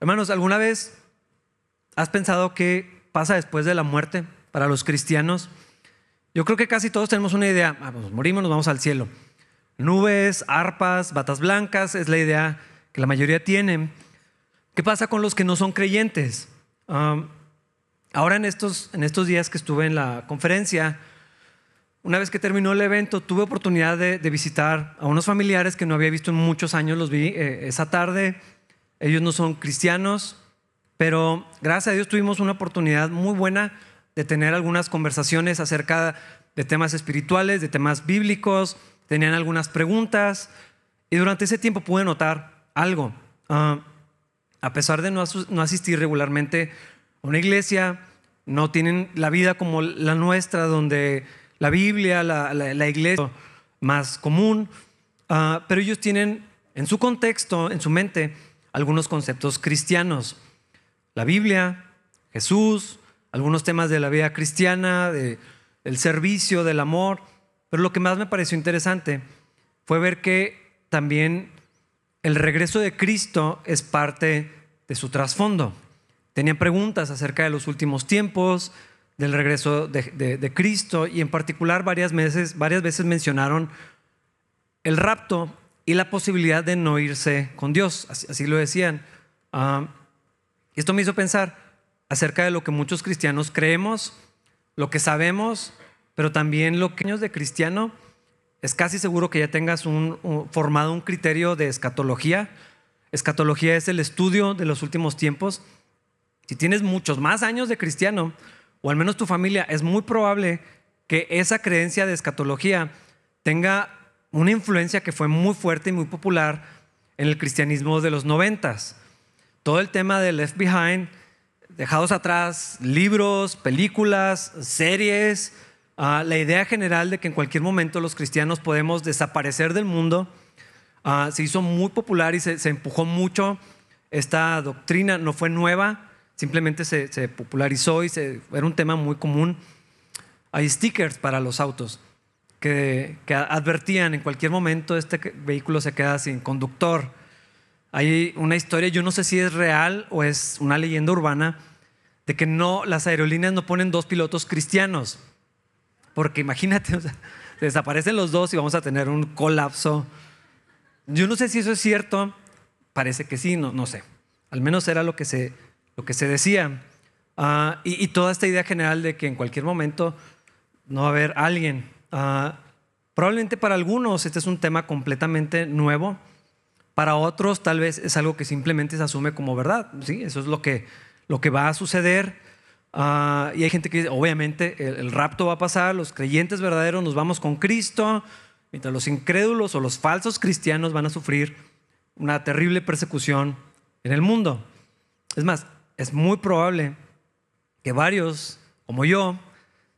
Hermanos, ¿alguna vez has pensado qué pasa después de la muerte para los cristianos? Yo creo que casi todos tenemos una idea. Ah, pues morimos, nos vamos al cielo. Nubes, arpas, batas blancas, es la idea que la mayoría tiene. ¿Qué pasa con los que no son creyentes? Ahora en estos, en estos días que estuve en la conferencia, una vez que terminó el evento, tuve oportunidad de, visitar a unos familiares que no había visto en muchos años, los vi eh, esa tarde. Ellos no son cristianos, pero gracias a Dios tuvimos una oportunidad muy buena de tener algunas conversaciones acerca de temas espirituales, de temas bíblicos, tenían algunas preguntas y durante ese tiempo pude notar algo. Ah, a pesar de no, asistir regularmente a una iglesia, no tienen la vida como la nuestra, donde la Biblia, la, iglesia más común, ah, pero ellos tienen en su contexto, en su mente, algunos conceptos cristianos. La Biblia, Jesús, algunos temas de la vida cristiana, de, del servicio, del amor, pero lo que más me pareció interesante fue ver que también el regreso de Cristo es parte de su trasfondo. Tenían preguntas acerca de los últimos tiempos, del regreso de, Cristo y en particular varias veces, varias veces mencionaron el rapto y la posibilidad de no irse con Dios, así, lo decían. Ah, esto me hizo pensar acerca de lo que muchos cristianos creemos, lo que sabemos, pero también lo que años de cristiano es casi seguro que ya tengas formado un criterio de escatología. Escatología es el estudio de los últimos tiempos. Si tienes muchos más años de cristiano, o al menos tu familia, es muy probable que esa creencia de escatología tenga una influencia que fue muy fuerte y muy popular en el cristianismo de los noventas. Todo el tema de Left Behind, dejados atrás, libros, películas, series, ah, la idea general de que en cualquier momento los cristianos podemos desaparecer del mundo, ah, se hizo muy popular y se, se empujó mucho. Esta doctrina no fue nueva, Simplemente se, popularizó y se, era un tema muy común. Hay stickers para los autos que, advertían en cualquier momento este vehículo se queda sin conductor. Hay una historia, yo no sé si es real o es una leyenda urbana, de que no, las aerolíneas no ponen dos pilotos cristianos. Porque imagínate, desaparecen los dos y vamos a tener un colapso. Yo no sé si eso es cierto, parece que sí, no, no sé. Al menos era lo que se lo que se decía. Ah, y, toda esta idea general de que en cualquier momento no va a haber alguien. Ah, probablemente para algunos este es un tema completamente nuevo. Para otros tal vez es algo que simplemente se asume como verdad. ¿sí? Eso es lo que, lo que va a suceder. Ah, y hay gente que dice, obviamente el, el, rapto va a pasar, los creyentes verdaderos nos vamos con Cristo, mientras los incrédulos o los falsos cristianos van a sufrir una terrible persecución en el mundo. Es más, es muy probable que varios, como yo,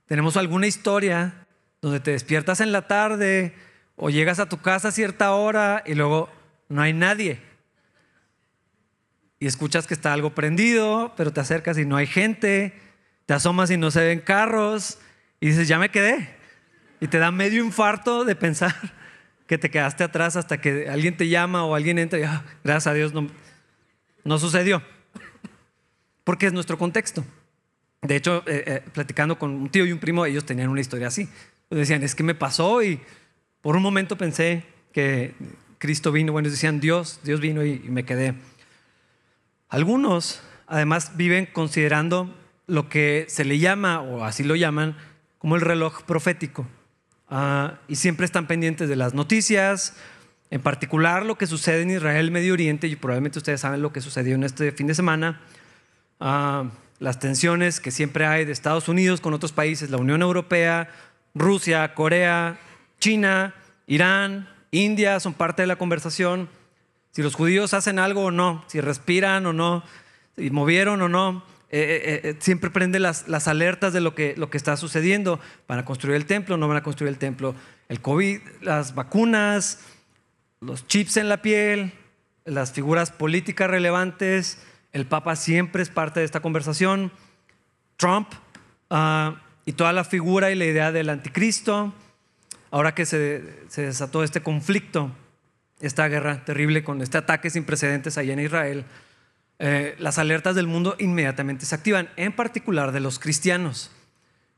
tenemos alguna historia donde te despiertas en la tarde o llegas a tu casa a cierta hora y luego no hay nadie. Y escuchas que está algo prendido, pero te acercas y no hay gente, te asomas y no se ven carros y dices, ya me quedé. Y te da medio infarto de pensar que te quedaste atrás hasta que alguien te llama o alguien entra y ah, gracias a Dios no, no sucedió porque es nuestro contexto. De hecho, eh, eh, platicando con un tío y un primo, ellos tenían una historia así. Decían, es que me pasó y por un momento pensé que Cristo vino. Bueno, decían, Dios, Dios vino y, me quedé. Algunos, además, viven considerando lo que se le llama, o así lo llaman, como el reloj profético. Ah, y siempre están pendientes de las noticias, en particular lo que sucede en Israel, Medio Oriente, y probablemente ustedes saben lo que sucedió en este fin de semana las tensiones que siempre hay de Estados Unidos con otros países, la Unión Europea, Rusia, Corea, China, Irán, India son parte de la conversación. Si los judíos hacen algo o no, si respiran o no, si movieron o no, eh, eh, eh, siempre prende las, las, alertas de lo que, lo que está sucediendo. ¿Van a construir el templo? ¿No van a construir el templo? El COVID, las vacunas, los chips en la piel, las figuras políticas relevantes, el Papa siempre es parte de esta conversación. Trump ah, y toda la figura y la idea del anticristo. Ahora que se, se, desató este conflicto, esta guerra terrible con este ataque sin precedentes allá en Israel, eh, las alertas del mundo inmediatamente se activan, en particular de los cristianos.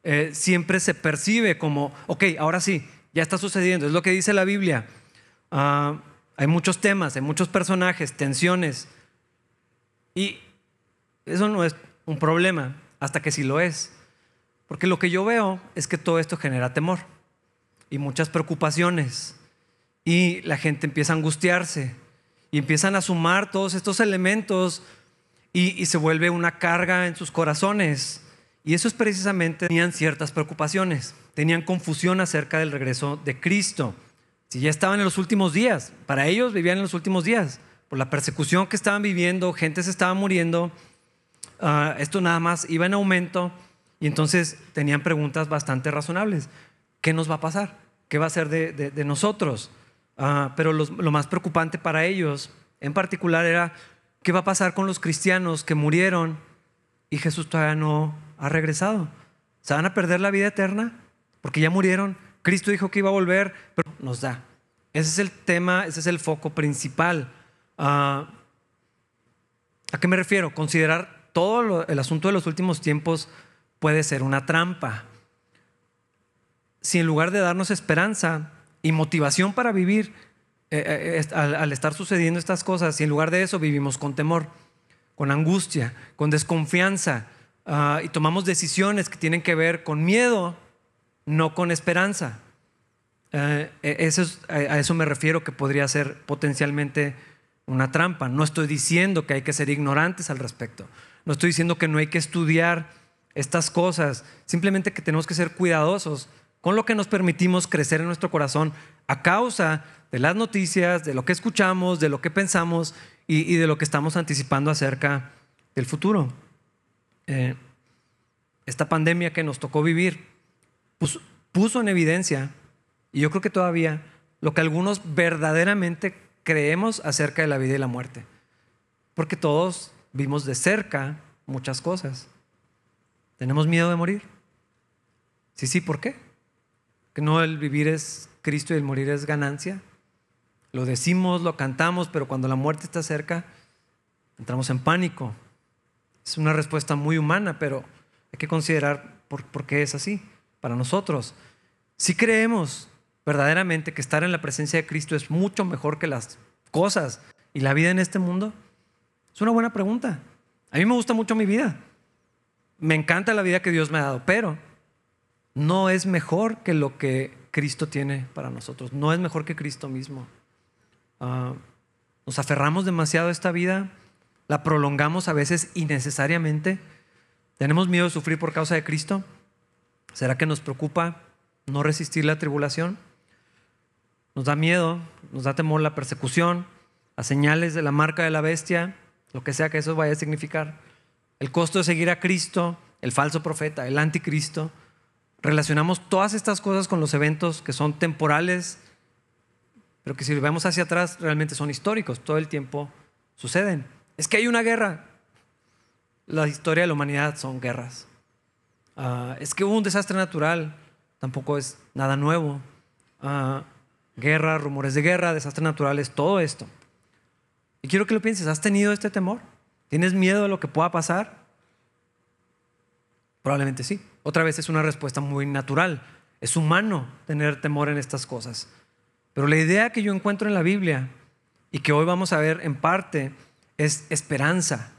Eh, siempre se percibe como, ok, ahora sí, ya está sucediendo, es lo que dice la Biblia. Ah, hay muchos temas, hay muchos personajes, tensiones, y eso no es un problema, hasta que sí lo es. Porque lo que yo veo es que todo esto genera temor y muchas preocupaciones, y la gente empieza a angustiarse y empiezan a sumar todos estos elementos y, se vuelve una carga en sus corazones. Y eso es precisamente, tenían ciertas preocupaciones, tenían confusión acerca del regreso de Cristo. Si ya estaban en los últimos días, para ellos vivían en los últimos días, por la persecución que estaban viviendo, gente se estaba muriendo, ah, esto nada más iba en aumento y entonces tenían preguntas bastante razonables. ¿Qué nos va a pasar? ¿Qué va a ser de nosotros? Ah, pero lo más preocupante para ellos en particular era qué va a pasar con los cristianos que murieron y Jesús todavía no ha regresado. ¿Se van a perder la vida eterna? Porque ya murieron. Cristo dijo que iba a volver, pero nos da. Ese es el tema, ese es el foco principal. Ah, ¿A qué me refiero? Considerar todo el asunto de los últimos tiempos puede ser una trampa. Si en lugar de darnos esperanza, y motivación para vivir eh, eh, al, estar sucediendo estas cosas y en lugar de eso vivimos con temor, con angustia, con desconfianza ah, y tomamos decisiones que tienen que ver con miedo, no con esperanza. Eh, e, eso a eso me refiero que podría ser potencialmente una trampa. No estoy diciendo que hay que ser ignorantes al respecto. No estoy diciendo que no hay que estudiar estas cosas. Simplemente que tenemos que ser cuidadosos con lo que nos permitimos crecer en nuestro corazón a causa de las noticias, de lo que escuchamos, de lo que pensamos y, de lo que estamos anticipando acerca del futuro. Eh, esta pandemia que nos tocó vivir puso en evidencia, y yo creo que todavía, lo que algunos verdaderamente creemos acerca de la vida y la muerte. Porque todos vimos de cerca muchas cosas. ¿Tenemos miedo de morir? Sí, sí, ¿por qué? que no el vivir es Cristo y el morir es ganancia. Lo decimos, lo cantamos, pero cuando la muerte está cerca, entramos en pánico. Es una respuesta muy humana, pero hay que considerar por, qué es así para nosotros. Si creemos verdaderamente que estar en la presencia de Cristo es mucho mejor que las cosas y la vida en este mundo, es una buena pregunta. A mí me gusta mucho mi vida. Me encanta la vida que Dios me ha dado, pero no es mejor que lo que Cristo tiene para nosotros, no es mejor que Cristo mismo. Ah, nos aferramos demasiado a esta vida, la prolongamos a veces innecesariamente, tenemos miedo de sufrir por causa de Cristo. ¿Será que nos preocupa no resistir la tribulación? Nos da miedo, nos da temor la persecución, las señales de la marca de la bestia, lo que sea que eso vaya a significar. El costo de seguir a Cristo, el falso profeta, el anticristo relacionamos todas estas cosas con los eventos que son temporales, pero que si vemos hacia atrás realmente son históricos, todo el tiempo suceden. Es que hay una guerra. La historia de la humanidad son guerras. Ah, es que hubo un desastre natural, tampoco es nada nuevo. Ah, guerra, rumores de guerra, desastres naturales, todo esto. Y quiero que lo pienses, ¿has tenido este temor? ¿Tienes miedo de lo que pueda pasar? Probablemente sí. Otra vez es una respuesta muy natural. Es humano tener temor en estas cosas. Pero la idea que yo encuentro en la Biblia y que hoy vamos a ver en parte es esperanza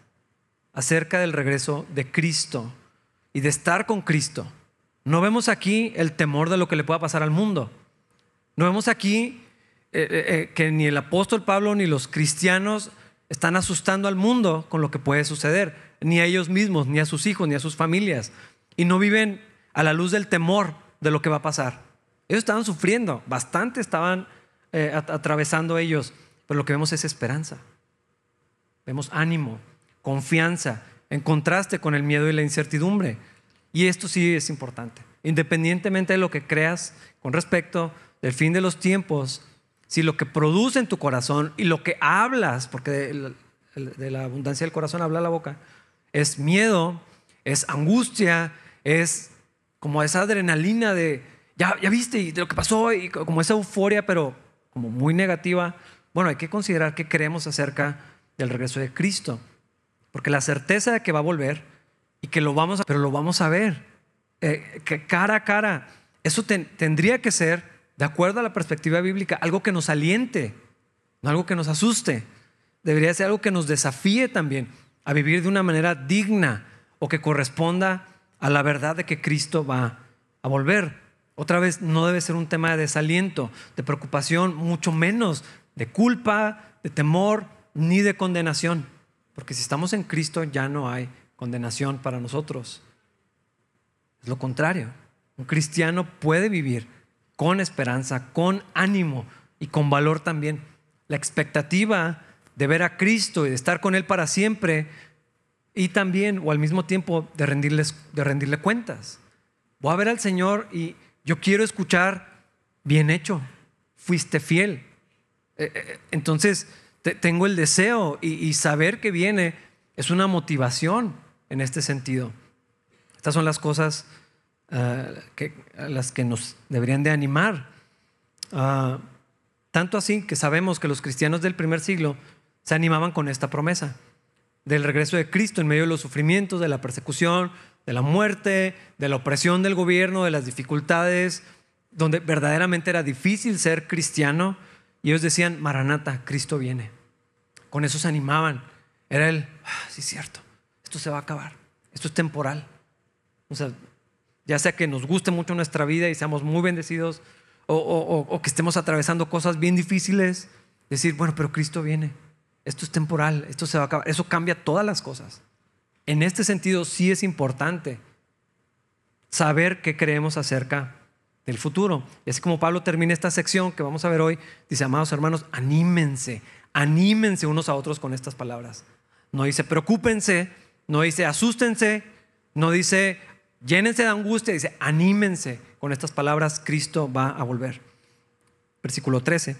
acerca del regreso de Cristo y de estar con Cristo. No vemos aquí el temor de lo que le pueda pasar al mundo. No vemos aquí eh, eh, eh, que ni el apóstol Pablo ni los cristianos están asustando al mundo con lo que puede suceder, ni a ellos mismos, ni a sus hijos, ni a sus familias y no viven a la luz del temor de lo que va a pasar. Ellos estaban sufriendo, bastante estaban eh, atravesando ellos, pero lo que vemos es esperanza. Vemos ánimo, confianza, en contraste con el miedo y la incertidumbre. Y esto sí es importante. Independientemente de lo que creas con respecto del fin de los tiempos, si lo que produce en tu corazón y lo que hablas, porque de la abundancia del corazón habla la boca, es miedo, es angustia, es como esa adrenalina de, ya, ya viste, y de lo que pasó, y como esa euforia, pero como muy negativa. Bueno, hay que considerar qué creemos acerca del regreso de Cristo. Porque la certeza de que va a volver y que lo vamos a, pero lo vamos a ver, eh, que cara a cara, eso tendría que ser, de acuerdo a la perspectiva bíblica, algo que nos aliente, no algo que nos asuste. Debería ser algo que nos desafíe también a vivir de una manera digna o que corresponda a la verdad de que Cristo va a volver. Otra vez, no debe ser un tema de desaliento, de preocupación, mucho menos de culpa, de temor, ni de condenación. Porque si estamos en Cristo ya no hay condenación para nosotros. Es lo contrario. Un cristiano puede vivir con esperanza, con ánimo y con valor también. La expectativa de ver a Cristo y de estar con Él para siempre y también o al mismo tiempo de, rendirles, de rendirle cuentas. Voy a ver al Señor y yo quiero escuchar, bien hecho, fuiste fiel. Eh, eh, entonces, tengo el deseo y, saber que viene es una motivación en este sentido. Estas son las cosas uh, que, las que nos deberían de animar. Ah, tanto así que sabemos que los cristianos del primer siglo se animaban con esta promesa del regreso de Cristo en medio de los sufrimientos, de la persecución, de la muerte, de la opresión del gobierno, de las dificultades, donde verdaderamente era difícil ser cristiano. Y ellos decían, Maranata, Cristo viene. Con eso se animaban. Era el, ah, sí cierto, esto se va a acabar, esto es temporal. O sea, ya sea que nos guste mucho nuestra vida y seamos muy bendecidos, o, o que estemos atravesando cosas bien difíciles, decir, bueno, pero Cristo viene esto es temporal, esto se va a acabar. Eso cambia todas las cosas. En este sentido, sí es importante saber qué creemos acerca del futuro. Y así como Pablo termina esta sección que vamos a ver hoy, dice, amados hermanos, anímense, anímense unos a otros con estas palabras. No dice, preocúpense, no dice, asústense, no dice, llénense de angustia, dice, anímense con estas palabras, Cristo va a volver. Versículo 13.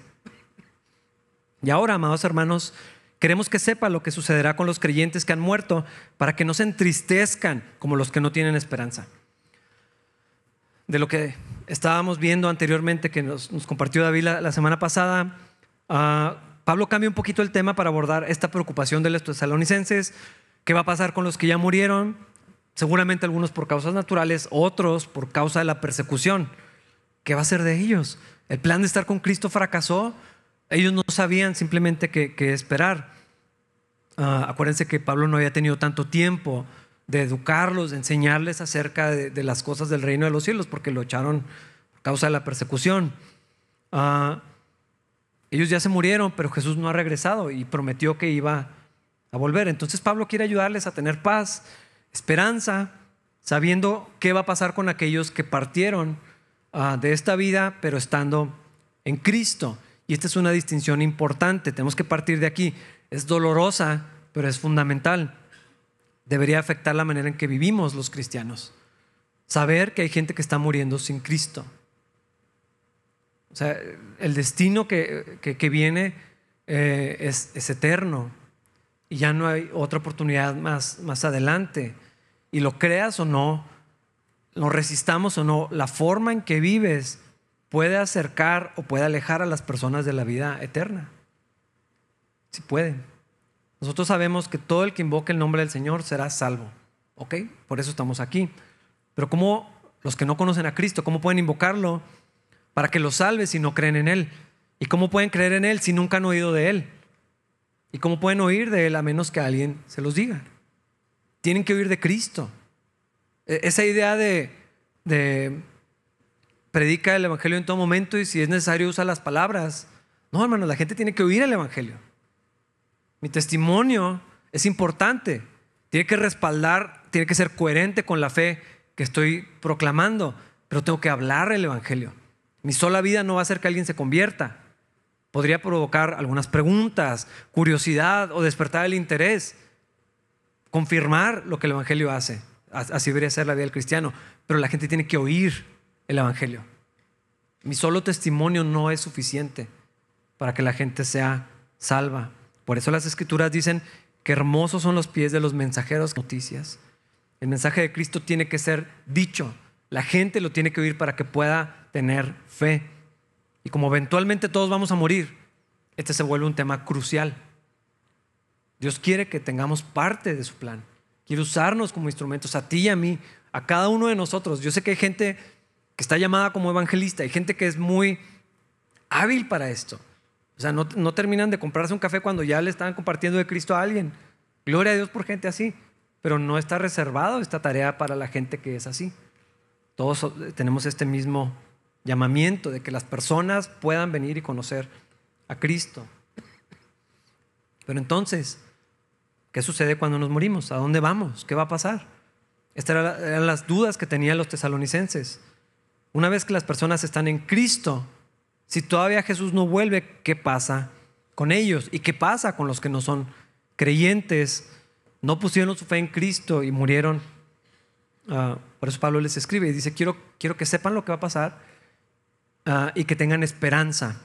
Y ahora, amados hermanos, Queremos que sepa lo que sucederá con los creyentes que han muerto para que no se entristezcan como los que no tienen esperanza. De lo que estábamos viendo anteriormente, que nos, compartió David la, semana pasada, ah, Pablo cambia un poquito el tema para abordar esta preocupación de los tesalonicenses. ¿Qué va a pasar con los que ya murieron? Seguramente algunos por causas naturales, otros por causa de la persecución. ¿Qué va a ser de ellos? ¿El plan de estar con Cristo fracasó? Ellos no sabían simplemente qué, esperar. Ah, acuérdense que Pablo no había tenido tanto tiempo de educarlos, de enseñarles acerca de, las cosas del reino de los cielos, porque lo echaron por causa de la persecución. Ah, ellos ya se murieron, pero Jesús no ha regresado y prometió que iba a volver. Entonces Pablo quiere ayudarles a tener paz, esperanza, sabiendo qué va a pasar con aquellos que partieron ah, de esta vida, pero estando en Cristo. Y esta es una distinción importante, tenemos que partir de aquí. Es dolorosa, pero es fundamental. Debería afectar la manera en que vivimos los cristianos. Saber que hay gente que está muriendo sin Cristo. O sea, el destino que, viene eh, es, es, eterno y ya no hay otra oportunidad más, más adelante. Y lo creas o no, lo resistamos o no, la forma en que vives puede acercar o puede alejar a las personas de la vida eterna. Si puede. Nosotros sabemos que todo el que invoque el nombre del Señor será salvo. ¿Ok? Por eso estamos aquí. Pero ¿cómo los que no conocen a Cristo, cómo pueden invocarlo para que los salve si no creen en Él? ¿Y cómo pueden creer en Él si nunca han oído de Él? ¿Y cómo pueden oír de Él a menos que alguien se los diga? Tienen que oír de Cristo. E-, esa idea de, de predica el Evangelio en todo momento y si es necesario usa las palabras. No, hermano, la gente tiene que oír el Evangelio. Mi testimonio es importante. Tiene que respaldar, tiene que ser coherente con la fe que estoy proclamando, pero tengo que hablar el Evangelio. Mi sola vida no va a hacer que alguien se convierta. Podría provocar algunas preguntas, curiosidad o despertar el interés. Confirmar lo que el Evangelio hace. Así debería ser la vida del cristiano. Pero la gente tiene que oír el Evangelio. Mi solo testimonio no es suficiente para que la gente sea salva. Por eso las escrituras dicen que hermosos son los pies de los mensajeros noticias. El mensaje de Cristo tiene que ser dicho. La gente lo tiene que oír para que pueda tener fe. Y como eventualmente todos vamos a morir, este se vuelve un tema crucial. Dios quiere que tengamos parte de su plan. Quiere usarnos como instrumentos a ti y a mí, a cada uno de nosotros. Yo sé que hay gente que está llamada como evangelista, hay gente que es muy hábil para esto. O sea, no, no terminan de comprarse un café cuando ya le están compartiendo de Cristo a alguien. Gloria a Dios por gente así, pero no está reservado esta tarea para la gente que es así. Todos tenemos este mismo llamamiento de que las personas puedan venir y conocer a Cristo. Pero entonces, ¿qué sucede cuando nos morimos? ¿A dónde vamos? ¿Qué va a pasar? Estas eran las dudas que tenían los tesalonicenses. Una vez que las personas están en Cristo, si todavía Jesús no vuelve, ¿qué pasa con ellos? ¿Y qué pasa con los que no son creyentes? No pusieron su fe en Cristo y murieron. Ah, por eso Pablo les escribe y dice, quiero, quiero que sepan lo que va a pasar ah, y que tengan esperanza.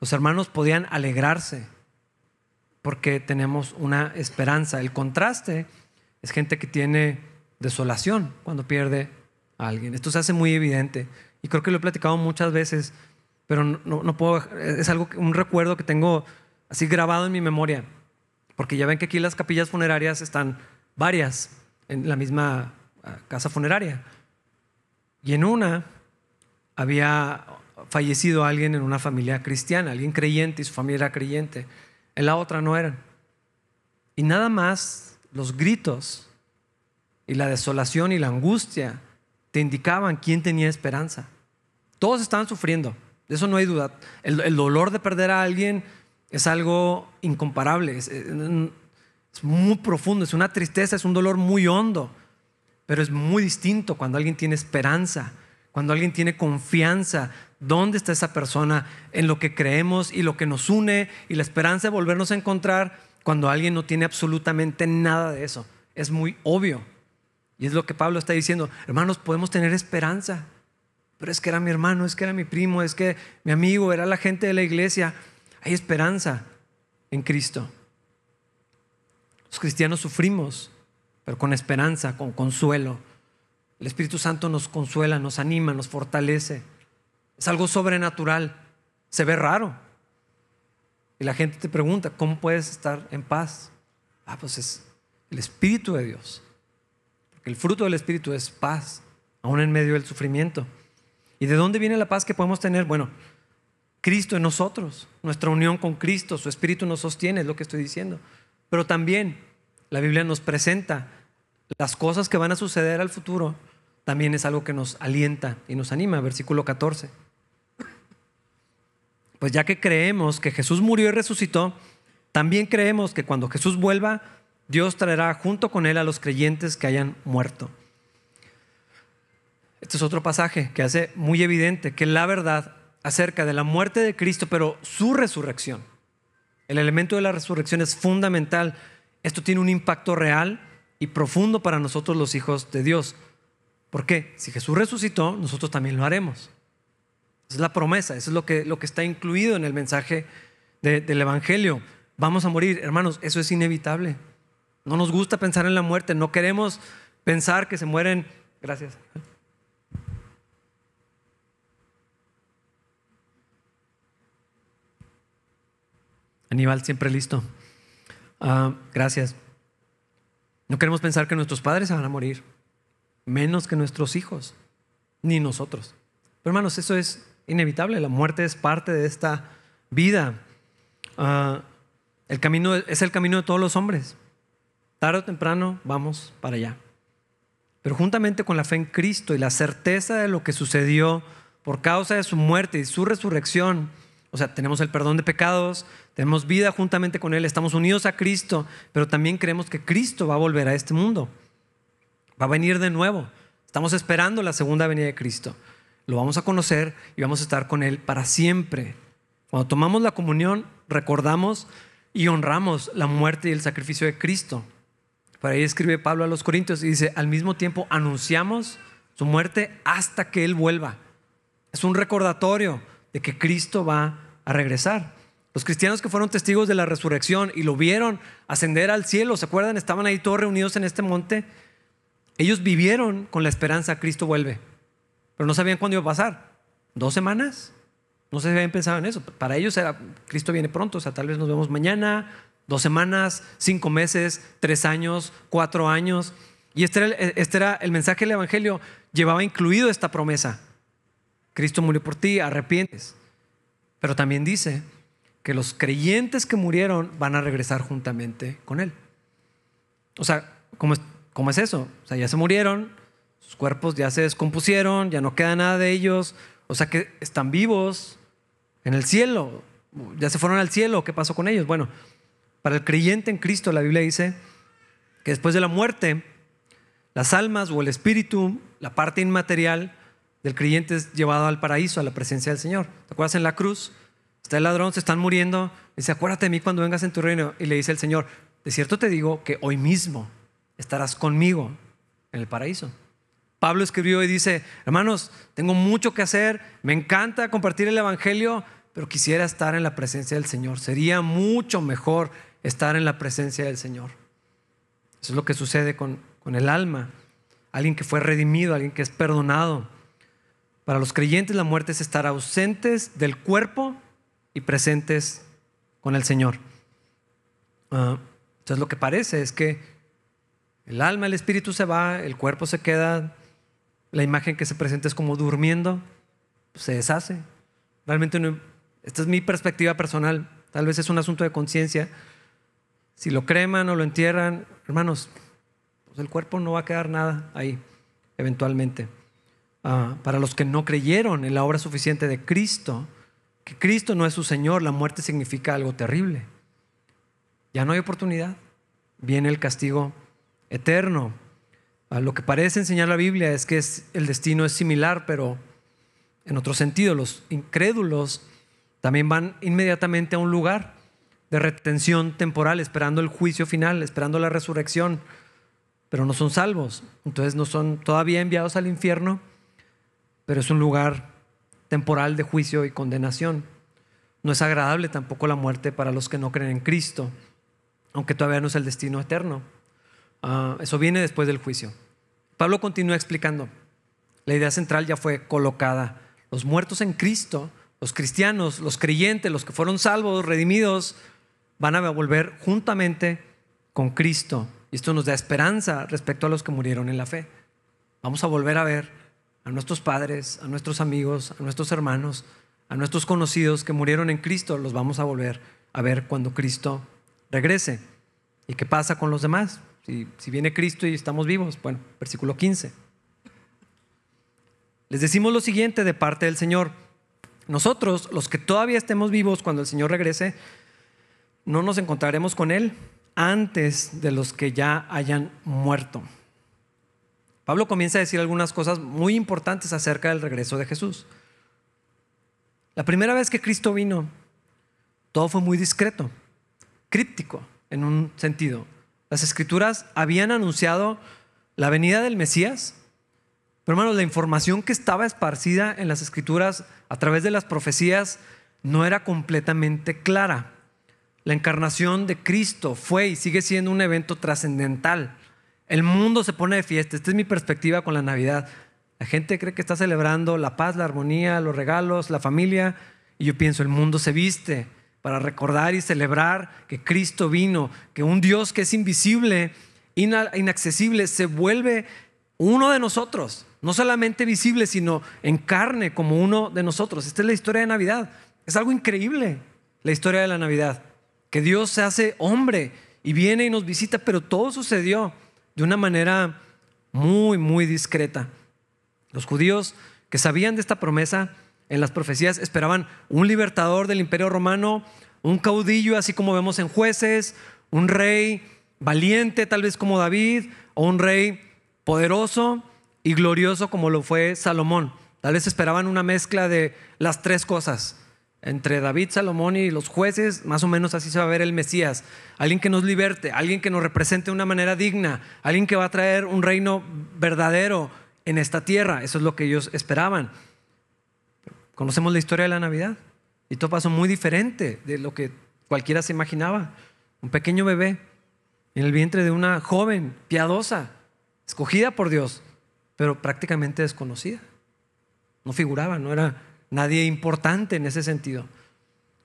Los hermanos podían alegrarse porque tenemos una esperanza. El contraste es gente que tiene desolación cuando pierde a alguien. Esto se hace muy evidente y creo que lo he platicado muchas veces, pero no, puedo, es algo, un recuerdo que tengo así grabado en mi memoria, porque ya ven que aquí las capillas funerarias están varias en la misma ah, casa funeraria. Y en una había fallecido alguien en una familia cristiana, alguien creyente y su familia era creyente en la otra no eran. Y nada más los gritos y la desolación y la angustia te indicaban quién tenía esperanza. Todos estaban sufriendo, de eso no hay duda. El, dolor de perder a alguien es algo incomparable, es, es muy profundo, es una tristeza, es un dolor muy hondo, pero es muy distinto cuando alguien tiene esperanza, cuando alguien tiene confianza ¿Dónde está esa persona en lo que creemos y lo que nos une y la esperanza de volvernos a encontrar cuando alguien no tiene absolutamente nada de eso? Es muy obvio. Y es lo que Pablo está diciendo. Hermanos, podemos tener esperanza. Pero es que era mi hermano, es que era mi primo, es que mi amigo, era la gente de la iglesia. Hay esperanza en Cristo. Los cristianos sufrimos, pero con esperanza, con consuelo. El Espíritu Santo nos consuela, nos anima, nos fortalece. Es algo sobrenatural. Se ve raro. Y la gente te pregunta, ¿cómo puedes estar en paz? Ah, pues es el Espíritu de Dios. Porque el fruto del Espíritu es paz, aún en medio del sufrimiento. ¿Y de dónde viene la paz que podemos tener? Bueno, Cristo en nosotros, nuestra unión con Cristo, su Espíritu nos sostiene, es lo que estoy diciendo. Pero también la Biblia nos presenta las cosas que van a suceder al futuro, también es algo que nos alienta y nos anima. Versículo 14. Pues ya que creemos que Jesús murió y resucitó, también creemos que cuando Jesús vuelva, Dios traerá junto con él a los creyentes que hayan muerto. Este es otro pasaje que hace muy evidente que la verdad acerca de la muerte de Cristo, pero su resurrección, el elemento de la resurrección es fundamental. Esto tiene un impacto real y profundo para nosotros los hijos de Dios. ¿Por qué? Si Jesús resucitó, nosotros también lo haremos. Esa es la promesa, eso es lo que, lo que está incluido en el mensaje del Evangelio. Vamos a morir, hermanos, eso es inevitable. No nos gusta pensar en la muerte, no queremos pensar que se mueren. Gracias. Aníbal, siempre listo. Ah, gracias. No queremos pensar que nuestros padres se van a morir, menos que nuestros hijos, ni nosotros. Pero hermanos, eso es inevitable, la muerte es parte de esta vida. Ah, el camino es el camino de todos los hombres. Tarde o temprano vamos para allá. Pero juntamente con la fe en Cristo y la certeza de lo que sucedió por causa de su muerte y su resurrección, o sea, tenemos el perdón de pecados, tenemos vida juntamente con Él, estamos unidos a Cristo, pero también creemos que Cristo va a volver a este mundo. Va a venir de nuevo. Estamos esperando la segunda venida de Cristo lo vamos a conocer y vamos a estar con Él para siempre. Cuando tomamos la comunión, recordamos y honramos la muerte y el sacrificio de Cristo. Por ahí escribe Pablo a los Corintios y dice, al mismo tiempo anunciamos su muerte hasta que Él vuelva. Es un recordatorio de que Cristo va a regresar. Los cristianos que fueron testigos de la resurrección y lo vieron ascender al cielo, ¿se acuerdan? Estaban ahí todos reunidos en este monte. Ellos vivieron con la esperanza, Cristo vuelve pero no sabían cuándo iba a pasar. ¿Dos semanas? No se habían pensado en eso. Para ellos era, Cristo viene pronto, o sea, tal vez nos vemos mañana, dos semanas, cinco meses, tres años, cuatro años. Y este era, el, este era el mensaje del Evangelio, llevaba incluido esta promesa. Cristo murió por ti, arrepientes. Pero también dice que los creyentes que murieron van a regresar juntamente con Él. O sea, ¿cómo es, cómo es eso? O sea, ya se murieron, sus cuerpos ya se descompusieron, ya no queda nada de ellos, o sea que están vivos en el cielo, ya se fueron al cielo, ¿qué pasó con ellos? Bueno, para el creyente en Cristo la Biblia dice que después de la muerte, las almas o el espíritu, la parte inmaterial del creyente es llevado al paraíso, a la presencia del Señor. ¿Te acuerdas en la cruz? Está el ladrón, se están muriendo. Dice, acuérdate de mí cuando vengas en tu reino. Y le dice el Señor, de cierto te digo que hoy mismo estarás conmigo en el paraíso. Pablo escribió y dice, hermanos, tengo mucho que hacer, me encanta compartir el Evangelio, pero quisiera estar en la presencia del Señor. Sería mucho mejor estar en la presencia del Señor. Eso es lo que sucede con, con el alma. Alguien que fue redimido, alguien que es perdonado. Para los creyentes la muerte es estar ausentes del cuerpo y presentes con el Señor. Ah, entonces lo que parece es que el alma, el espíritu se va, el cuerpo se queda la imagen que se presenta es como durmiendo, se deshace. Realmente esta es mi perspectiva personal, tal vez es un asunto de conciencia. Si lo creman o lo entierran, hermanos, pues el cuerpo no va a quedar nada ahí, eventualmente. Ah, para los que no creyeron en la obra suficiente de Cristo, que Cristo no es su Señor, la muerte significa algo terrible. Ya no hay oportunidad. Viene el castigo eterno. Lo que parece enseñar la Biblia es que el destino es similar, pero en otro sentido, los incrédulos también van inmediatamente a un lugar de retención temporal, esperando el juicio final, esperando la resurrección, pero no son salvos. Entonces no son todavía enviados al infierno, pero es un lugar temporal de juicio y condenación. No es agradable tampoco la muerte para los que no creen en Cristo, aunque todavía no es el destino eterno. Ah, eso viene después del juicio. Pablo continúa explicando. La idea central ya fue colocada. Los muertos en Cristo, los cristianos, los creyentes, los que fueron salvos, redimidos, van a volver juntamente con Cristo. Y esto nos da esperanza respecto a los que murieron en la fe. Vamos a volver a ver a nuestros padres, a nuestros amigos, a nuestros hermanos, a nuestros conocidos que murieron en Cristo. Los vamos a volver a ver cuando Cristo regrese. ¿Y qué pasa con los demás? Si, viene Cristo y estamos vivos. Bueno, versículo 15. Les decimos lo siguiente de parte del Señor. Nosotros, los que todavía estemos vivos cuando el Señor regrese, no nos encontraremos con Él antes de los que ya hayan muerto. Pablo comienza a decir algunas cosas muy importantes acerca del regreso de Jesús. La primera vez que Cristo vino, todo fue muy discreto, críptico en un sentido. Las escrituras habían anunciado la venida del Mesías, pero hermanos, la información que estaba esparcida en las escrituras a través de las profecías no era completamente clara. La encarnación de Cristo fue y sigue siendo un evento trascendental. El mundo se pone de fiesta. Esta es mi perspectiva con la Navidad. La gente cree que está celebrando la paz, la armonía, los regalos, la familia. Y yo pienso, el mundo se viste para recordar y celebrar que Cristo vino, que un Dios que es invisible, inaccesible, se vuelve uno de nosotros, no solamente visible, sino en carne como uno de nosotros. Esta es la historia de Navidad. Es algo increíble la historia de la Navidad, que Dios se hace hombre y viene y nos visita, pero todo sucedió de una manera muy, muy discreta. Los judíos que sabían de esta promesa, en las profecías esperaban un libertador del imperio romano, un caudillo así como vemos en jueces, un rey valiente tal vez como David, o un rey poderoso y glorioso como lo fue Salomón. Tal vez esperaban una mezcla de las tres cosas. Entre David, Salomón y los jueces, más o menos así se va a ver el Mesías. Alguien que nos liberte, alguien que nos represente de una manera digna, alguien que va a traer un reino verdadero en esta tierra. Eso es lo que ellos esperaban. Conocemos la historia de la Navidad y todo pasó muy diferente de lo que cualquiera se imaginaba. Un pequeño bebé en el vientre de una joven piadosa, escogida por Dios, pero prácticamente desconocida. No figuraba, no era nadie importante en ese sentido.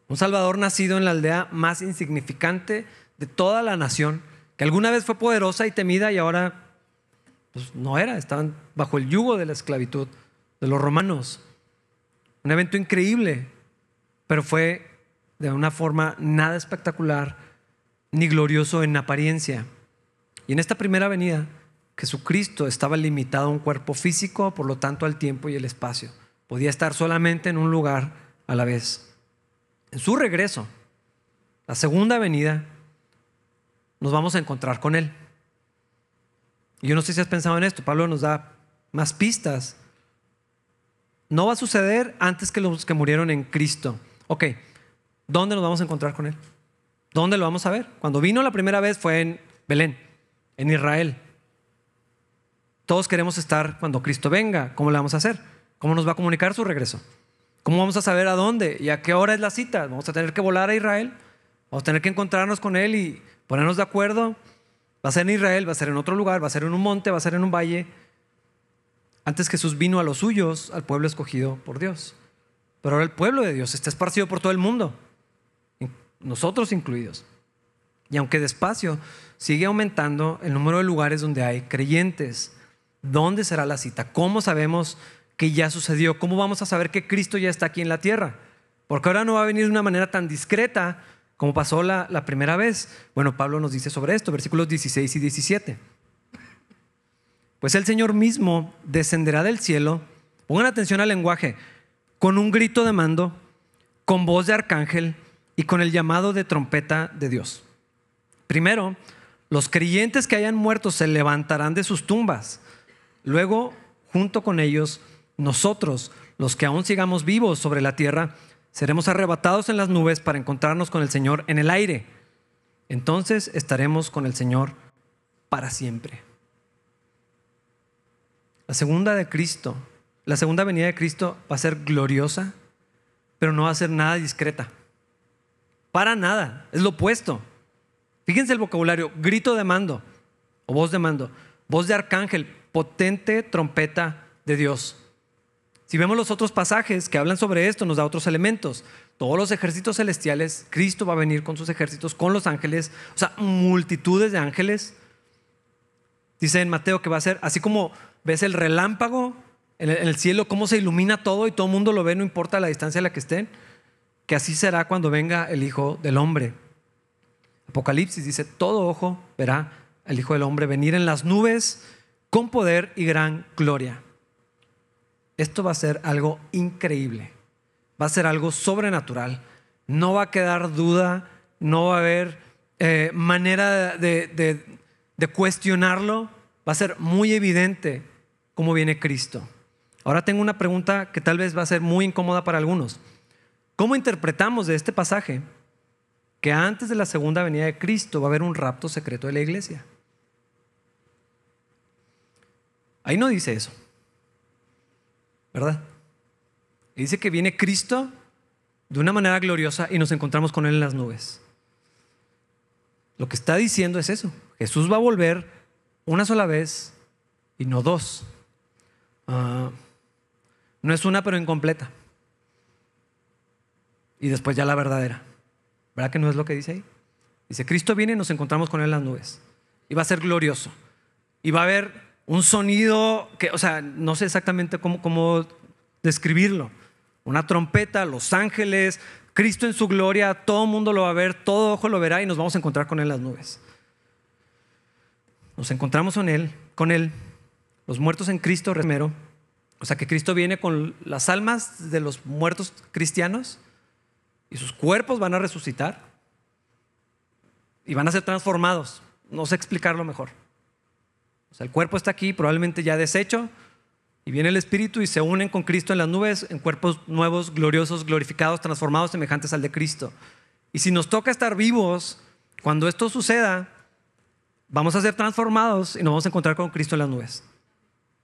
Un Salvador nacido en la aldea más insignificante de toda la nación, que alguna vez fue poderosa y temida y ahora pues, no era, estaban bajo el yugo de la esclavitud de los romanos. Un evento increíble, pero fue de una forma nada espectacular ni glorioso en apariencia. Y en esta primera venida, Jesucristo estaba limitado a un cuerpo físico, por lo tanto al tiempo y el espacio. Podía estar solamente en un lugar a la vez. En su regreso, la segunda venida, nos vamos a encontrar con Él. Y yo no sé si has pensado en esto, Pablo nos da más pistas. No va a suceder antes que los que murieron en Cristo. Ok, ¿dónde nos vamos a encontrar con Él? ¿Dónde lo vamos a ver? Cuando vino la primera vez fue en Belén, en Israel. Todos queremos estar cuando Cristo venga. ¿Cómo le vamos a hacer? ¿Cómo nos va a comunicar su regreso? ¿Cómo vamos a saber a dónde y a qué hora es la cita? ¿Vamos a tener que volar a Israel? ¿Vamos a tener que encontrarnos con Él y ponernos de acuerdo? Va a ser en Israel, va a ser en otro lugar, va a ser en un monte, va a ser en un valle. Antes Jesús vino a los suyos, al pueblo escogido por Dios. Pero ahora el pueblo de Dios está esparcido por todo el mundo, nosotros incluidos. Y aunque despacio, sigue aumentando el número de lugares donde hay creyentes. ¿Dónde será la cita? ¿Cómo sabemos que ya sucedió? ¿Cómo vamos a saber que Cristo ya está aquí en la tierra? Porque ahora no va a venir de una manera tan discreta como pasó la, la primera vez. Bueno, Pablo nos dice sobre esto, versículos 16 y 17. Pues el Señor mismo descenderá del cielo, pongan atención al lenguaje, con un grito de mando, con voz de arcángel y con el llamado de trompeta de Dios. Primero, los creyentes que hayan muerto se levantarán de sus tumbas. Luego, junto con ellos, nosotros, los que aún sigamos vivos sobre la tierra, seremos arrebatados en las nubes para encontrarnos con el Señor en el aire. Entonces estaremos con el Señor para siempre. La segunda de Cristo, la segunda venida de Cristo va a ser gloriosa, pero no va a ser nada discreta. Para nada, es lo opuesto. Fíjense el vocabulario, grito de mando o voz de mando, voz de arcángel, potente trompeta de Dios. Si vemos los otros pasajes que hablan sobre esto, nos da otros elementos. Todos los ejércitos celestiales, Cristo va a venir con sus ejércitos, con los ángeles, o sea, multitudes de ángeles. Dice en Mateo que va a ser así como ves el relámpago en el cielo, cómo se ilumina todo y todo el mundo lo ve, no importa la distancia a la que estén, que así será cuando venga el Hijo del Hombre. Apocalipsis dice, todo ojo verá al Hijo del Hombre venir en las nubes con poder y gran gloria. Esto va a ser algo increíble, va a ser algo sobrenatural, no va a quedar duda, no va a haber eh, manera de, de cuestionarlo, va a ser muy evidente cómo viene Cristo. Ahora tengo una pregunta que tal vez va a ser muy incómoda para algunos. ¿Cómo interpretamos de este pasaje que antes de la segunda venida de Cristo va a haber un rapto secreto de la iglesia? Ahí no dice eso. ¿verdad? Dice que viene Cristo de una manera gloriosa y nos encontramos con Él en las nubes. Lo que está diciendo es eso. Jesús va a volver una sola vez y no dos. Ah, no es una pero incompleta. Y después ya la verdadera. ¿Verdad que no es lo que dice ahí? Dice, Cristo viene y nos encontramos con Él en las nubes. Y va a ser glorioso. Y va a haber un sonido que, o sea, no sé exactamente cómo, cómo describirlo. Una trompeta, los ángeles, Cristo en su gloria, todo el mundo lo va a ver, todo ojo lo verá y nos vamos a encontrar con Él en las nubes. Nos encontramos con Él, con Él, los muertos en Cristo primero. O sea que Cristo viene con las almas de los muertos cristianos y sus cuerpos van a resucitar y van a ser transformados. No sé explicarlo mejor. O sea, el cuerpo está aquí, probablemente ya deshecho, y viene el Espíritu y se unen con Cristo en las nubes, en cuerpos nuevos, gloriosos, glorificados, transformados, semejantes al de Cristo. Y si nos toca estar vivos, cuando esto suceda, vamos a ser transformados y nos vamos a encontrar con Cristo en las nubes.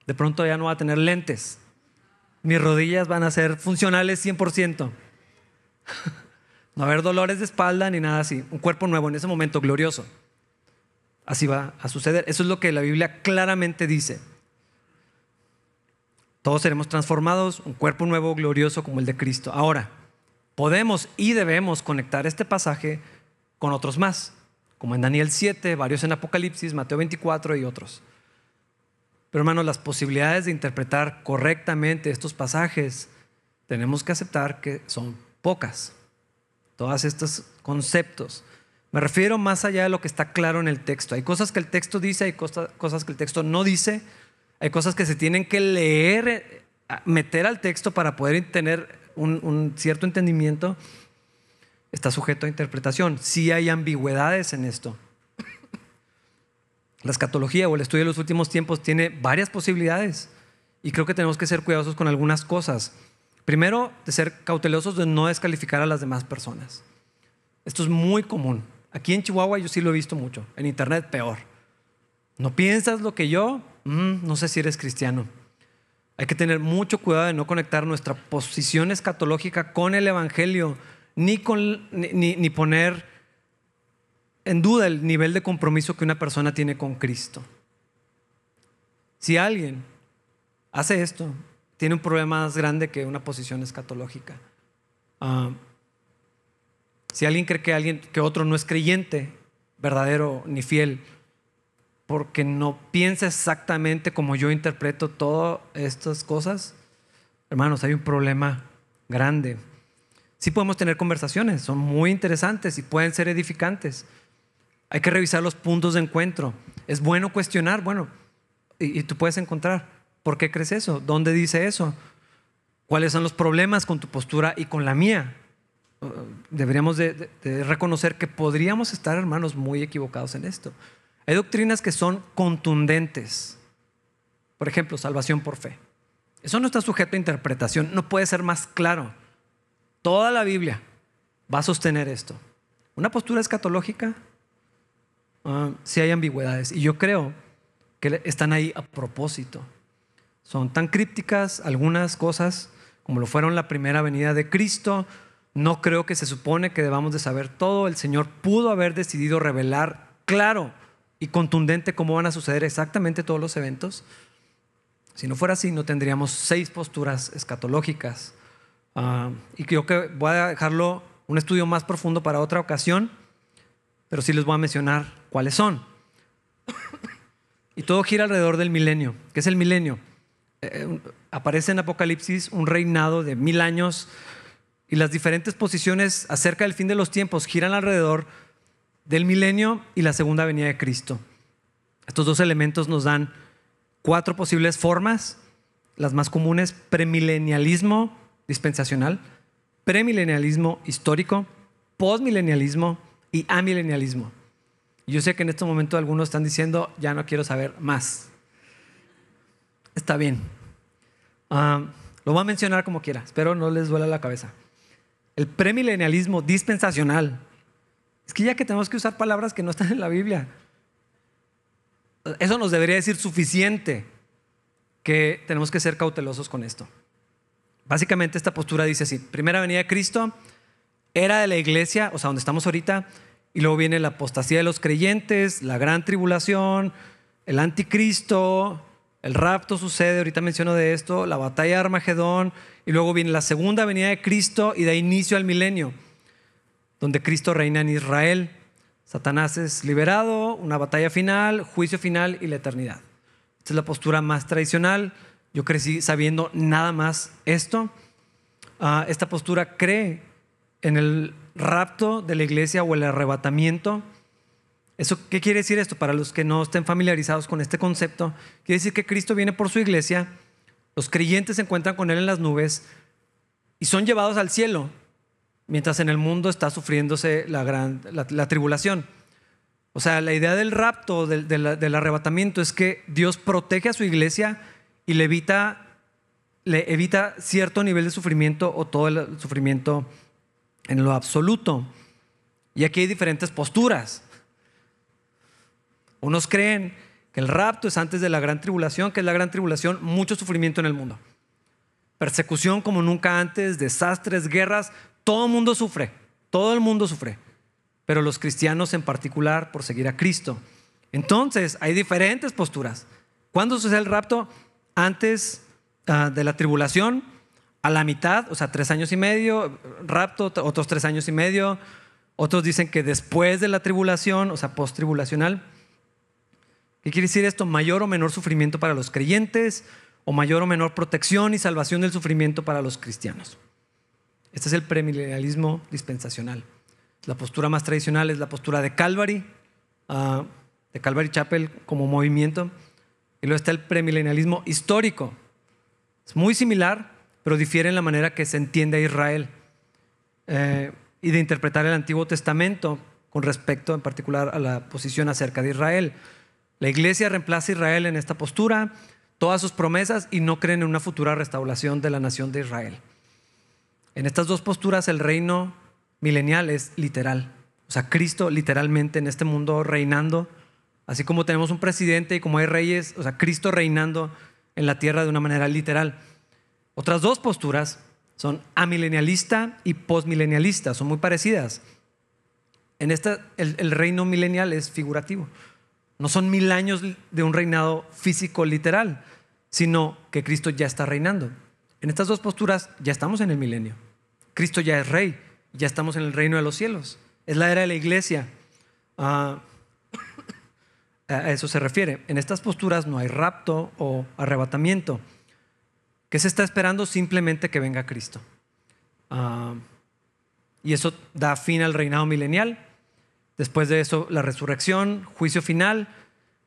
De pronto ya no va a tener lentes. Mis rodillas van a ser funcionales 100%. no haber dolores de espalda ni nada así. Un cuerpo nuevo en ese momento glorioso. Así va a suceder. Eso es lo que la Biblia claramente dice. Todos seremos transformados, un cuerpo nuevo, glorioso como el de Cristo. Ahora, podemos y debemos conectar este pasaje con otros más, como en Daniel 7, varios en Apocalipsis, Mateo 24 y otros. Pero hermanos, las posibilidades de interpretar correctamente estos pasajes tenemos que aceptar que son pocas. Todos estos conceptos. Me refiero más allá de lo que está claro en el texto. Hay cosas que el texto dice, hay cosas que el texto no dice, hay cosas que se tienen que leer, meter al texto para poder tener un, cierto entendimiento. Está sujeto a interpretación. Sí hay ambigüedades en esto. La escatología o el estudio de los últimos tiempos tiene varias posibilidades y creo que tenemos que ser cuidadosos con algunas cosas. Primero, de ser cautelosos de no descalificar a las demás personas. Esto es muy común. Aquí en Chihuahua yo sí lo he visto mucho. En Internet peor. ¿No piensas lo que yo? Mm, no sé si eres cristiano. Hay que tener mucho cuidado de no conectar nuestra posición escatológica con el Evangelio, ni, con, ni poner en duda el nivel de compromiso que una persona tiene con Cristo. Si alguien hace esto, tiene un problema más grande que una posición escatológica. Ah, si alguien cree que, alguien, que otro no es creyente, verdadero ni fiel, porque no piensa exactamente como yo interpreto todas estas cosas, hermanos, hay un problema grande. Sí podemos tener conversaciones, son muy interesantes y pueden ser edificantes. Hay que revisar los puntos de encuentro. Es bueno cuestionar, bueno, y tú puedes encontrar ¿Por qué crees eso? ¿Dónde dice eso? ¿Cuáles son los problemas con tu postura y con la mía? Uh, deberíamos de, reconocer que podríamos estar, hermanos, muy equivocados en esto. Hay doctrinas que son contundentes. Por ejemplo, salvación por fe. Eso no está sujeto a interpretación, no puede ser más claro. Toda la Biblia va a sostener esto. Una postura escatológica, uh, si hay ambigüedades. Y yo creo que están ahí a propósito. Son tan crípticas algunas cosas como lo fueron la primera venida de Cristo. No creo que se supone que debamos de saber todo. El Señor pudo haber decidido revelar claro y contundente cómo van a suceder exactamente todos los eventos. Si no fuera así, no tendríamos seis posturas escatológicas. Ah, y creo que voy a dejarlo un estudio más profundo para otra ocasión, pero sí les voy a mencionar cuáles son. y todo gira alrededor del milenio. ¿Qué es el milenio? Eh, aparece en Apocalipsis un reinado de mil años y las diferentes posiciones acerca del fin de los tiempos giran alrededor del milenio y la segunda venida de Cristo. Estos dos elementos nos dan cuatro posibles formas, las más comunes, premilenialismo dispensacional, premilenialismo histórico, postmilenialismo y amilenialismo. Yo sé que en este momento algunos están diciendo, ya no quiero saber más. Está bien. Ah, lo voy a mencionar como quiera, espero no les duela la cabeza. El premilenialismo dispensacional. Es que ya que tenemos que usar palabras que no están en la Biblia, eso nos debería decir suficiente que tenemos que ser cautelosos con esto. Básicamente esta postura dice así, primera venida de Cristo, era de la iglesia, o sea, donde estamos ahorita, y luego viene la apostasía de los creyentes, la gran tribulación, el anticristo, el rapto sucede, ahorita menciono de esto, la batalla de Armagedón, y luego viene la segunda venida de Cristo y da inicio al milenio, donde Cristo reina en Israel. Satanás es liberado, una batalla final, juicio final y la eternidad. Esta es la postura más tradicional. Yo crecí sabiendo nada más esto. Ah, esta postura cree en el rapto de la iglesia o el arrebatamiento eso, ¿Qué quiere decir esto? Para los que no estén familiarizados con este concepto, quiere decir que Cristo viene por su iglesia, los creyentes se encuentran con Él en las nubes y son llevados al cielo, mientras en el mundo está sufriéndose la, gran, la, tribulación. O sea, la idea del rapto, del, del, arrebatamiento, es que Dios protege a su iglesia y le evita, le evita cierto nivel de sufrimiento o todo el sufrimiento en lo absoluto. Y aquí hay diferentes posturas. Unos creen que el rapto es antes de la gran tribulación, que es la gran tribulación, mucho sufrimiento en el mundo. Persecución como nunca antes, desastres, guerras, todo el mundo sufre, todo el mundo sufre, pero los cristianos en particular por seguir a Cristo. Entonces, hay diferentes posturas. ¿Cuándo sucede el rapto? Antes ah, de la tribulación, a la mitad, o sea, tres años y medio, rapto, otros tres años y medio, Otros dicen que después de la tribulación, o sea, post-tribulacional. ¿Qué quiere decir esto? Mayor o menor sufrimiento para los creyentes o mayor o menor protección y salvación del sufrimiento para los cristianos. Este es el premilenialismo dispensacional. La postura más tradicional es la postura de Calvary, ah, de Calvary Chapel como movimiento. Y luego está el premilenialismo histórico. Es muy similar, pero difiere en la manera que se entiende a Israel eh, y de interpretar el Antiguo Testamento con respecto en particular a la posición acerca de Israel. La iglesia reemplaza a Israel en esta postura, todas sus promesas y no creen en una futura restauración de la nación de Israel. En estas dos posturas el reino milenial es literal. O sea, Cristo literalmente en este mundo reinando, así como tenemos un presidente y como hay reyes, o sea, Cristo reinando en la tierra de una manera literal. Otras dos posturas son amilenialista y postmilenialista, son muy parecidas. En esta, el, reino milenial es figurativo. No son mil años de un reinado físico literal, sino que Cristo ya está reinando. En estas dos posturas ya estamos en el milenio. Cristo ya es rey, ya estamos en el reino de los cielos. Es la era de la iglesia. Ah, a eso se refiere. En estas posturas no hay rapto o arrebatamiento. ¿Qué se está esperando? Simplemente que venga Cristo. Ah, y eso da fin al reinado milenial Después de eso, la resurrección, juicio final,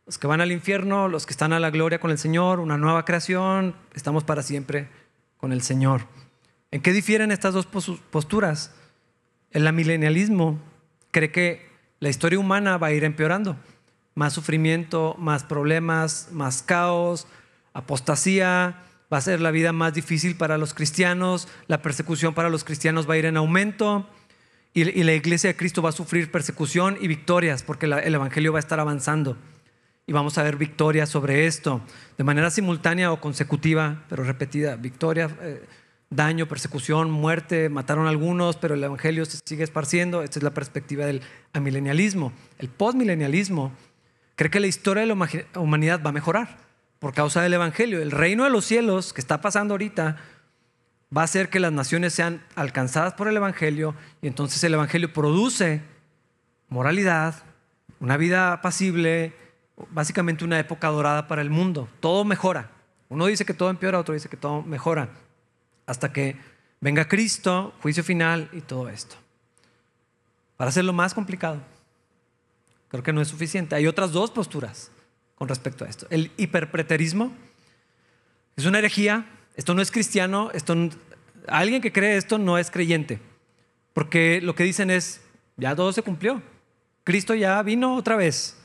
los que van al infierno, los que están a la gloria con el Señor, una nueva creación, estamos para siempre con el Señor. ¿En qué difieren estas dos posturas? El amilenialismo cree que la historia humana va a ir empeorando. Más sufrimiento, más problemas, más caos, apostasía, va a ser la vida más difícil para los cristianos, la persecución para los cristianos va a ir en aumento y, la iglesia de Cristo va a sufrir persecución y victorias porque el Evangelio va a estar avanzando. Y vamos a ver victorias sobre esto, de manera simultánea o consecutiva, pero repetida. Victoria, eh, daño, persecución, muerte, mataron a algunos, pero el Evangelio se sigue esparciendo. Esta es la perspectiva del amilenialismo. El postmilenialismo cree que la historia de la humanidad va a mejorar por causa del Evangelio. El reino de los cielos que está pasando ahorita va a hacer que las naciones sean alcanzadas por el Evangelio y entonces el Evangelio produce moralidad, una vida apacible, básicamente una época dorada para el mundo. Todo mejora. Uno dice que todo empeora, otro dice que todo mejora. Hasta que venga Cristo, juicio final y todo esto. Para hacerlo más complicado, creo que no es suficiente. Hay otras dos posturas con respecto a esto. El hiperpreterismo es una herejía esto no es cristiano, esto, alguien que cree esto no es creyente, porque lo que dicen es, ya todo se cumplió, Cristo ya vino otra vez,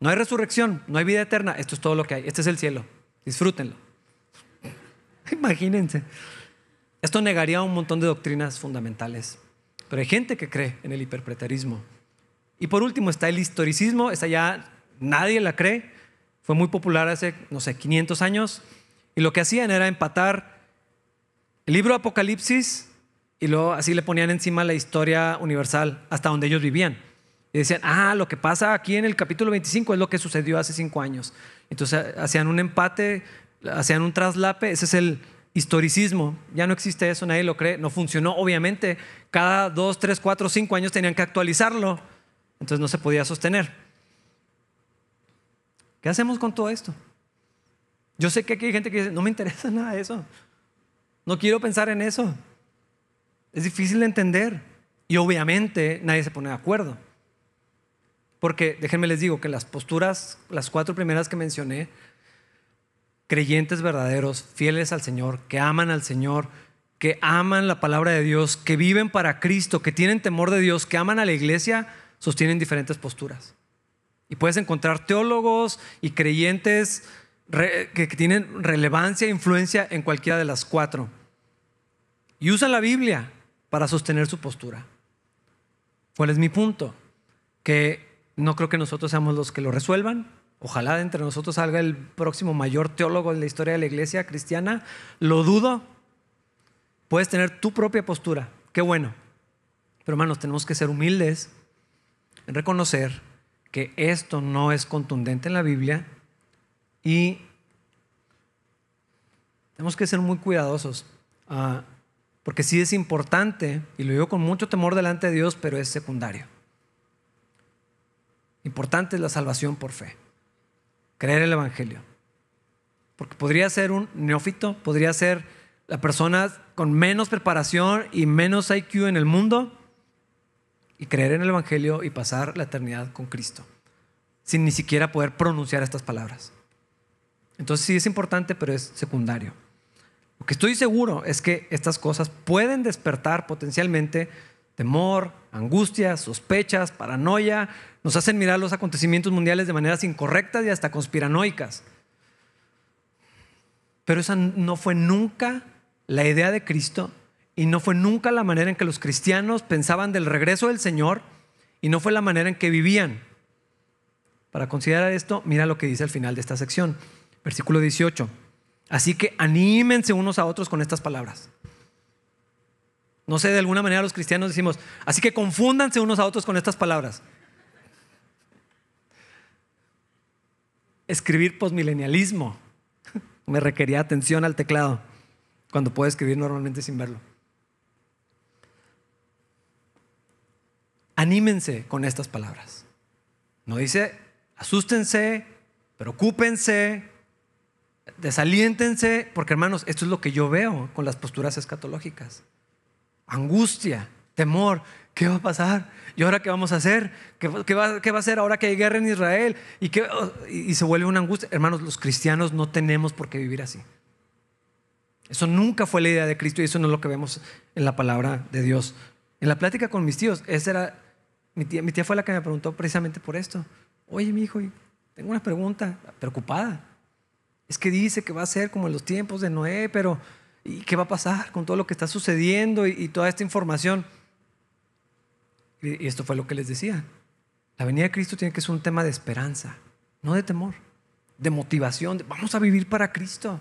no hay resurrección, no hay vida eterna, esto es todo lo que hay, este es el cielo, disfrútenlo. Imagínense. Esto negaría un montón de doctrinas fundamentales, pero hay gente que cree en el hiperpreterismo. Y por último está el historicismo, esta ya nadie la cree, fue muy popular hace, no sé, 500 años, y lo que hacían era empatar el libro Apocalipsis y luego así le ponían encima la historia universal hasta donde ellos vivían. Y decían, ah, lo que pasa aquí en el capítulo 25 es lo que sucedió hace cinco años. Entonces hacían un empate, hacían un traslape, ese es el historicismo. Ya no existe eso, nadie lo cree, no funcionó. Obviamente, cada dos, tres, cuatro, cinco años tenían que actualizarlo, entonces no se podía sostener. ¿Qué hacemos con todo esto? Yo sé que aquí hay gente que dice, no me interesa nada de eso. No quiero pensar en eso. Es difícil de entender. Y obviamente nadie se pone de acuerdo. Porque déjenme les digo que las posturas, las cuatro primeras que mencioné, creyentes verdaderos, fieles al Señor, que aman al Señor, que aman la palabra de Dios, que viven para Cristo, que tienen temor de Dios, que aman a la iglesia, sostienen diferentes posturas. Y puedes encontrar teólogos y creyentes que tienen relevancia e influencia en cualquiera de las cuatro. Y usan la Biblia para sostener su postura. ¿Cuál es mi punto? Que no creo que nosotros seamos los que lo resuelvan. Ojalá de entre nosotros salga el próximo mayor teólogo en la historia de la iglesia cristiana. Lo dudo. Puedes tener tu propia postura. Qué bueno. Pero hermanos, tenemos que ser humildes en reconocer que esto no es contundente en la Biblia y tenemos que ser muy cuidadosos, ah, porque sí es importante, y lo digo con mucho temor delante de Dios, pero es secundario. Importante es la salvación por fe, creer el Evangelio. Porque podría ser un neófito, podría ser la persona con menos preparación y menos IQ en el mundo y creer en el Evangelio y pasar la eternidad con Cristo, sin ni siquiera poder pronunciar estas palabras. Entonces sí es importante, pero es secundario. Lo que estoy seguro es que estas cosas pueden despertar potencialmente temor, angustia, sospechas, paranoia, nos hacen mirar los acontecimientos mundiales de maneras incorrectas y hasta conspiranoicas. Pero esa no fue nunca la idea de Cristo y no fue nunca la manera en que los cristianos pensaban del regreso del Señor y no fue la manera en que vivían. Para considerar esto, mira lo que dice al final de esta sección, versículo 18. Así que anímense unos a otros con estas palabras. No sé, de alguna manera los cristianos decimos, así que confúndanse unos a otros con estas palabras. Escribir posmilenialismo me requería atención al teclado cuando puedo escribir normalmente sin verlo. Anímense con estas palabras. No dice, asústense, preocúpense, desaliéntense, porque hermanos, esto es lo que yo veo con las posturas escatológicas. Angustia, temor, ¿qué va a pasar? ¿Y ahora qué vamos a hacer? ¿Qué, va, a hacer ahora que hay guerra en Israel? ¿Y, y se vuelve una angustia. Hermanos, los cristianos no tenemos por qué vivir así. Eso nunca fue la idea de Cristo y eso no es lo que vemos en la palabra de Dios. En la plática con mis tíos, esa era, mi tía, mi tía fue la que me preguntó precisamente por esto. Oye, mi hijo, tengo una pregunta, preocupada. Es que dice que va a ser como en los tiempos de Noé, pero ¿y qué va a pasar con todo lo que está sucediendo y, toda esta información? Y, esto fue lo que les decía. La venida de Cristo tiene que ser un tema de esperanza, no de temor, de motivación. vamos a vivir para Cristo.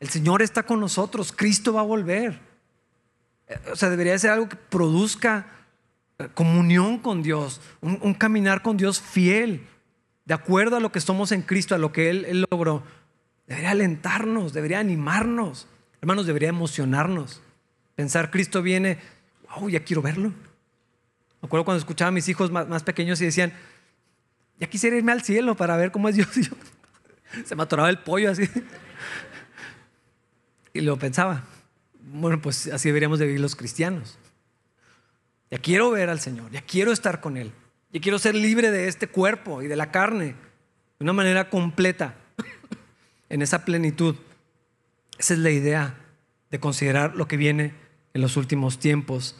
El Señor está con nosotros, Cristo va a volver. O sea, debería ser algo que produzca eh, comunión con Dios, un, caminar con Dios fiel, de acuerdo a lo que somos en Cristo, a lo que Él logró debería alentarnos, debería animarnos. Hermanos, debería emocionarnos. Pensar, Cristo viene, wow, ya quiero verlo. Me acuerdo cuando escuchaba a mis hijos más, pequeños y decían, ya quisiera irme al cielo para ver cómo es Dios. se me atoraba el pollo así. Y lo pensaba, bueno, pues así deberíamos de vivir los cristianos. Ya quiero ver al Señor, ya quiero estar con Él, ya quiero ser libre de este cuerpo y de la carne de una manera completa en esa plenitud. Esa es la idea de considerar lo que viene en los últimos tiempos.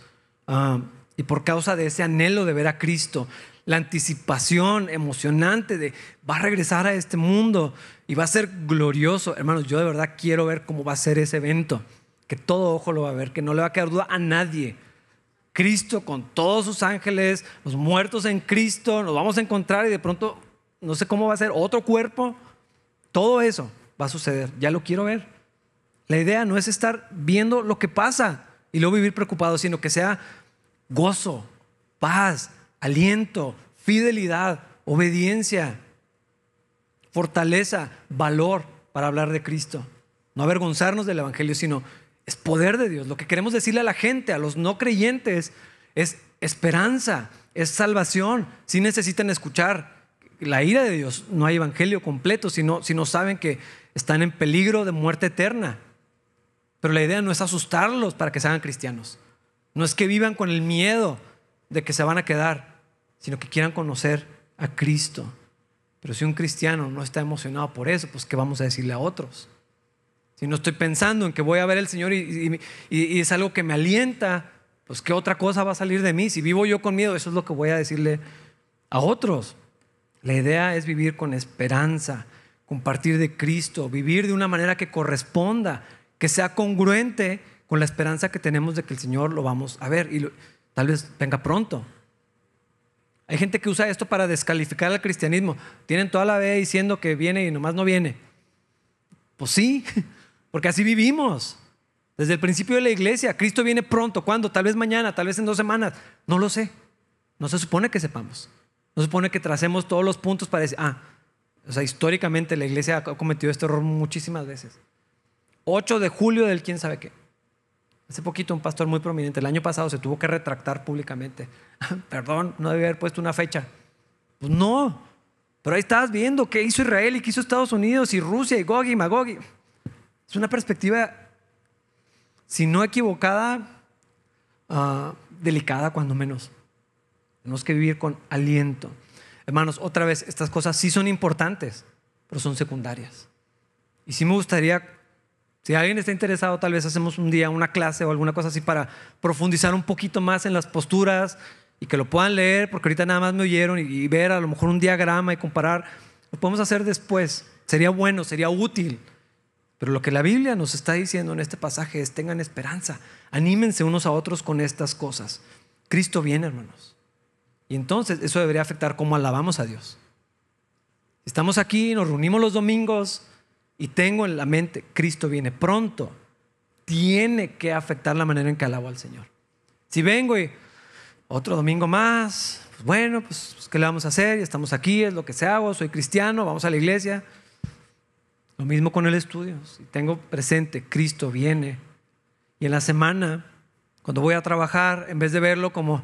Ah, y por causa de ese anhelo de ver a Cristo, la anticipación emocionante de va a regresar a este mundo y va a ser glorioso. Hermanos, yo de verdad quiero ver cómo va a ser ese evento, que todo ojo lo va a ver, que no le va a quedar duda a nadie. Cristo con todos sus ángeles, los muertos en Cristo, nos vamos a encontrar y de pronto no sé cómo va a ser otro cuerpo. Todo eso va a suceder. Ya lo quiero ver. La idea no es estar viendo lo que pasa y luego vivir preocupado, sino que sea gozo, paz, aliento, fidelidad, obediencia, fortaleza, valor para hablar de Cristo. No avergonzarnos del Evangelio, sino es poder de Dios. Lo que queremos decirle a la gente, a los no creyentes, es esperanza, es salvación. Si necesitan escuchar la ira de Dios, no hay evangelio completo, si no, si no saben que están en peligro de muerte eterna. Pero la idea no es asustarlos para que sean cristianos. No es que vivan con el miedo de que se van a quedar, sino que quieran conocer a Cristo. Pero si un cristiano no está emocionado por eso, pues ¿qué vamos a decirle a otros? Si no estoy pensando en que voy a ver al Señor y, y, es algo que me alienta, pues ¿qué otra cosa va a salir de mí? Si vivo yo con miedo, eso es lo que voy a decirle a otros. La idea es vivir con esperanza, compartir de Cristo, vivir de una manera que corresponda, que sea congruente con la esperanza que tenemos de que el Señor lo vamos a ver y tal vez venga pronto. Hay gente que usa esto para descalificar al cristianismo. Tienen toda la vida diciendo que viene y nomás no viene. Pues sí, porque así vivimos. Desde el principio de la iglesia, Cristo viene pronto. ¿Cuándo? Tal vez mañana, tal vez en dos semanas. No lo sé. No se supone que sepamos. No se supone que tracemos todos los puntos para decir, ah, o sea, históricamente la iglesia ha cometido este error muchísimas veces. 8 de julio del quién sabe qué. Hace poquito un pastor muy prominente, el año pasado se tuvo que retractar públicamente. Perdón, no debía haber puesto una fecha. Pues no, pero ahí estabas viendo qué hizo Israel y qué hizo Estados Unidos y Rusia y Gogi y Magogi. Es una perspectiva, si no equivocada, ah, delicada cuando menos. Tenemos que vivir con aliento. Hermanos, otra vez, estas cosas sí son importantes, pero son secundarias. Y sí me gustaría, si alguien está interesado, tal vez hacemos un día una clase o alguna cosa así para profundizar un poquito más en las posturas y que lo puedan leer, porque ahorita nada más me oyeron y, ver a lo mejor un diagrama y comparar. Lo podemos hacer después. Sería bueno, sería útil. Pero lo que la Biblia nos está diciendo en este pasaje es tengan esperanza, anímense unos a otros con estas cosas. Cristo viene, hermanos. Y entonces eso debería afectar cómo alabamos a Dios. Estamos aquí, nos reunimos los domingos y tengo en la mente, Cristo viene pronto. Tiene que afectar la manera en que alabo al Señor. Si vengo y otro domingo más, pues bueno, pues, pues, ¿qué le vamos a hacer? Ya estamos aquí, es lo que se hago, soy cristiano, vamos a la iglesia. Lo mismo con el estudio. Si tengo presente, Cristo viene. Y en la semana, cuando voy a trabajar, en vez de verlo como,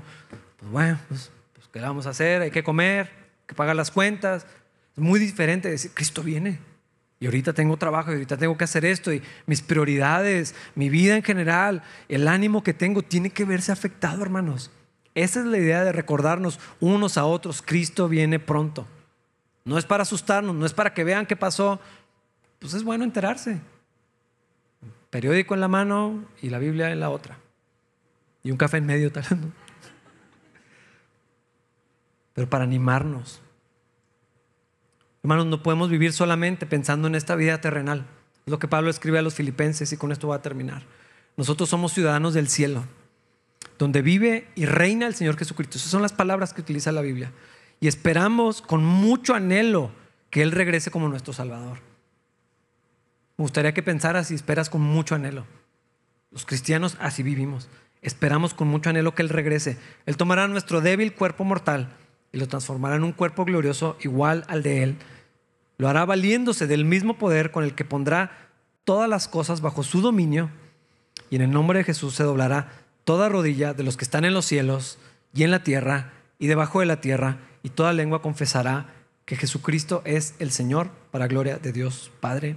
pues bueno, pues, pues ¿qué vamos a hacer? Hay que comer, hay que pagar las cuentas. Es muy diferente decir, Cristo viene. Y ahorita tengo trabajo y ahorita tengo que hacer esto y mis prioridades, mi vida en general, el ánimo que tengo tiene que verse afectado, hermanos. Esa es la idea de recordarnos unos a otros, Cristo viene pronto. No es para asustarnos, no es para que vean qué pasó. Pues es bueno enterarse. Periódico en la mano y la Biblia en la otra. Y un café en medio tal. Pero para animarnos. Hermanos, no podemos vivir solamente pensando en esta vida terrenal. Es lo que Pablo escribe a los filipenses y con esto va a terminar. Nosotros somos ciudadanos del cielo donde vive y reina el Señor Jesucristo. Esas son las palabras que utiliza la Biblia. Y esperamos con mucho anhelo que Él regrese como nuestro Salvador. Me gustaría que pensaras y esperas con mucho anhelo. Los cristianos así vivimos. Esperamos con mucho anhelo que Él regrese. Él tomará nuestro débil cuerpo mortal y lo transformará en un cuerpo glorioso igual al de Él. Lo hará valiéndose del mismo poder con el que pondrá todas las cosas bajo su dominio y en el nombre de Jesús se doblará toda rodilla de los que están en los cielos y en la tierra y debajo de la tierra, y toda lengua confesará que Jesucristo es el Señor para gloria de Dios Padre.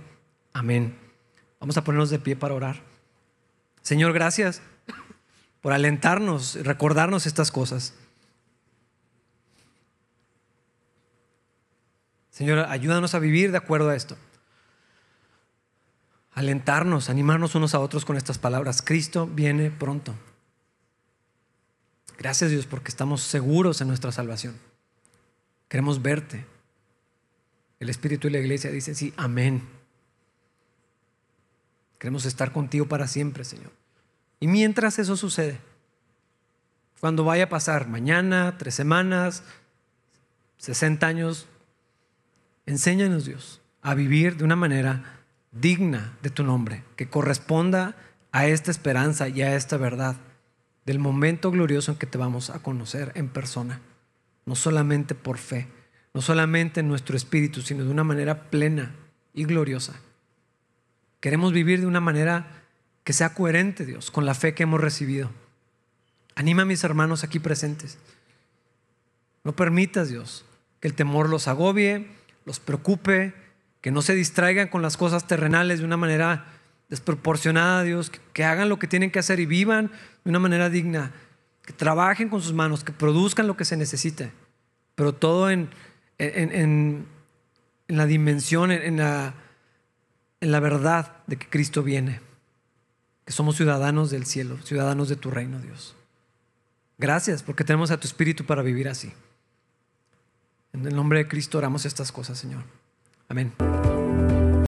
Amén. Vamos a ponernos de pie para orar. Señor, gracias por alentarnos recordarnos estas cosas. Señor, ayúdanos a vivir de acuerdo a esto. Alentarnos, animarnos unos a otros con estas palabras. Cristo viene pronto. Gracias Dios porque estamos seguros en nuestra salvación. Queremos verte. El Espíritu y la iglesia dicen, sí, amén. Queremos estar contigo para siempre, Señor. Y mientras eso sucede, cuando vaya a pasar mañana, tres semanas, 60 años, enséñanos Dios a vivir de una manera digna de tu nombre, que corresponda a esta esperanza y a esta verdad del momento glorioso en que te vamos a conocer en persona, no solamente por fe, no solamente en nuestro espíritu, sino de una manera plena y gloriosa. Queremos vivir de una manera que sea coherente, Dios, con la fe que hemos recibido. Anima a mis hermanos aquí presentes. No permitas, Dios, que el temor los agobie, los preocupe, que no se distraigan con las cosas terrenales de una manera desproporcionada, Dios, que, hagan lo que tienen que hacer y vivan de una manera digna, que trabajen con sus manos, que produzcan lo que se necesite, pero todo en, en, la dimensión, en la, en la verdad de que Cristo viene, que somos ciudadanos del cielo, ciudadanos de tu reino, Dios. Gracias porque tenemos a tu Espíritu para vivir así. En el nombre de Cristo oramos estas cosas, Señor. Amén.